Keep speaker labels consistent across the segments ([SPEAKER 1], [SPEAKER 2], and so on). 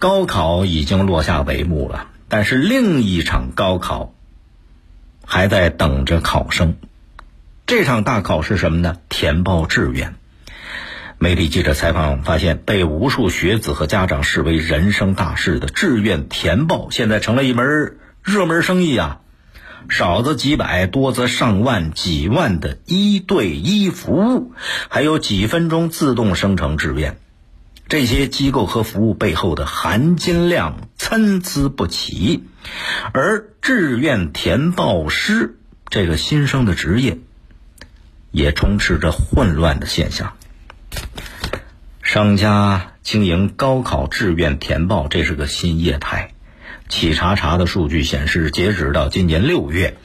[SPEAKER 1] 高考已经落下帷幕了，但是另一场高考还在等着考生。这场大考是什么呢？填报志愿。媒体记者采访发现，被无数学子和家长视为人生大事的志愿填报，现在成了一门热门生意啊！少则几百，多则上万、几万的一对一服务，还有几分钟自动生成志愿。这些机构和服务背后的含金量参差不齐，而志愿填报师这个新生的职业，也充斥着混乱的现象。商家经营高考志愿填报，这是个新业态。企查查的数据显示，截止到今年六月，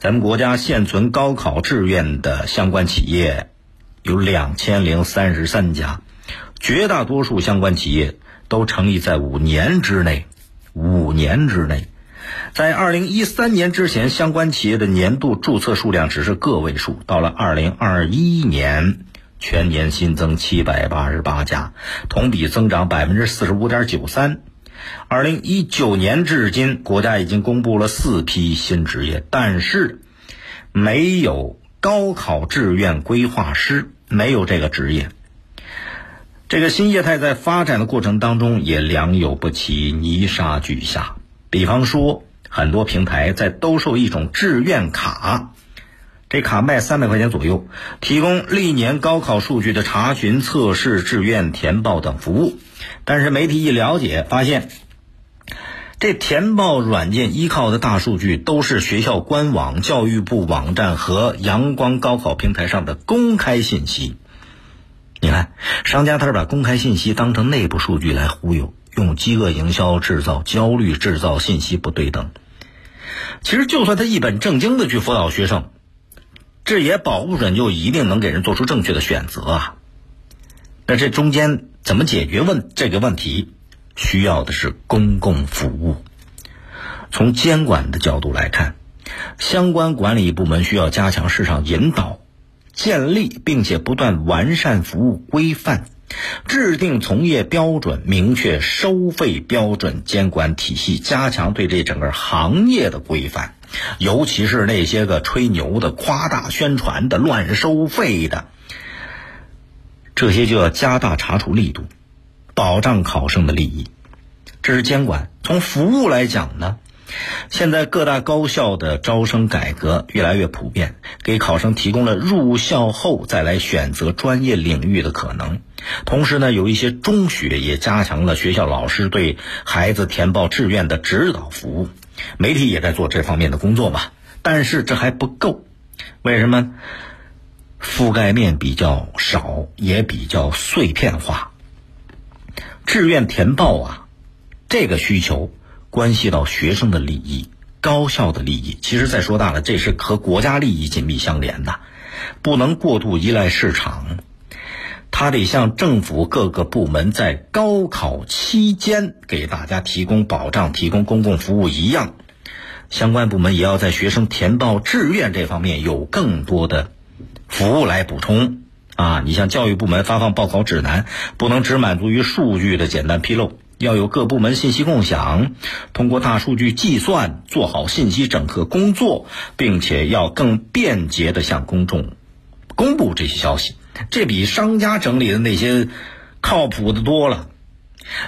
[SPEAKER 1] 咱们国家现存高考志愿的相关企业有两千零三十三家。绝大多数相关企业都成立在五年之内，五年之内，在二零一三年之前，相关企业的年度注册数量只是个位数。到了二零二一年，全年新增七百八十八家，同比增长百分之四十五点九三。二零一九年至今，国家已经公布了四批新职业，但是没有高考志愿规划师，没有这个职业。这个新业态在发展的过程当中也良莠不齐、泥沙俱下。比方说，很多平台在兜售一种志愿卡，这卡卖三百块钱左右，提供历年高考数据的查询、测试、志愿填报等服务。但是媒体一了解，发现这填报软件依靠的大数据都是学校官网、教育部网站和阳光高考平台上的公开信息。你看，商家他是把公开信息当成内部数据来忽悠，用饥饿营销制造焦虑，制造信息不对等。其实，就算他一本正经的去辅导学生，这也保不准就一定能给人做出正确的选择啊。那这中间怎么解决问这个问题？需要的是公共服务。从监管的角度来看，相关管理部门需要加强市场引导。建立并且不断完善服务规范，制定从业标准，明确收费标准，监管体系，加强对这整个行业的规范，尤其是那些个吹牛的、夸大宣传的、乱收费的，这些就要加大查处力度，保障考生的利益。这是监管。从服务来讲呢？现在各大高校的招生改革越来越普遍，给考生提供了入校后再来选择专业领域的可能。同时呢，有一些中学也加强了学校老师对孩子填报志愿的指导服务。媒体也在做这方面的工作嘛，但是这还不够。为什么？覆盖面比较少，也比较碎片化。志愿填报啊，这个需求。关系到学生的利益、高校的利益，其实再说大了，这是和国家利益紧密相连的，不能过度依赖市场。它得像政府各个部门在高考期间给大家提供保障、提供公共服务一样，相关部门也要在学生填报志愿这方面有更多的服务来补充。啊，你像教育部门发放报考指南，不能只满足于数据的简单披露。要有各部门信息共享，通过大数据计算做好信息整合工作，并且要更便捷的向公众公布这些消息，这比商家整理的那些靠谱的多了。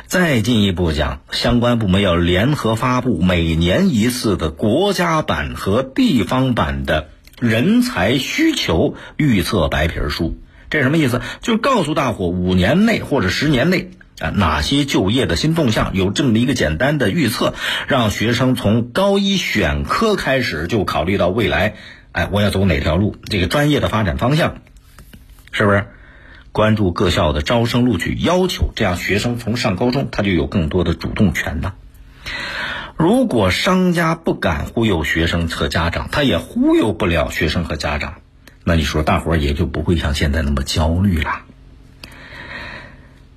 [SPEAKER 1] 再进一步讲，相关部门要联合发布每年一次的国家版和地方版的人才需求预测白皮书。这什么意思？就告诉大伙五年内或者十年内。啊，哪些就业的新动向？有这么一个简单的预测，让学生从高一选科开始就考虑到未来，哎，我要走哪条路？这个专业的发展方向，是不是？关注各校的招生录取要求，这样学生从上高中他就有更多的主动权了。如果商家不敢忽悠学生和家长，他也忽悠不了学生和家长，那你说大伙儿也就不会像现在那么焦虑了。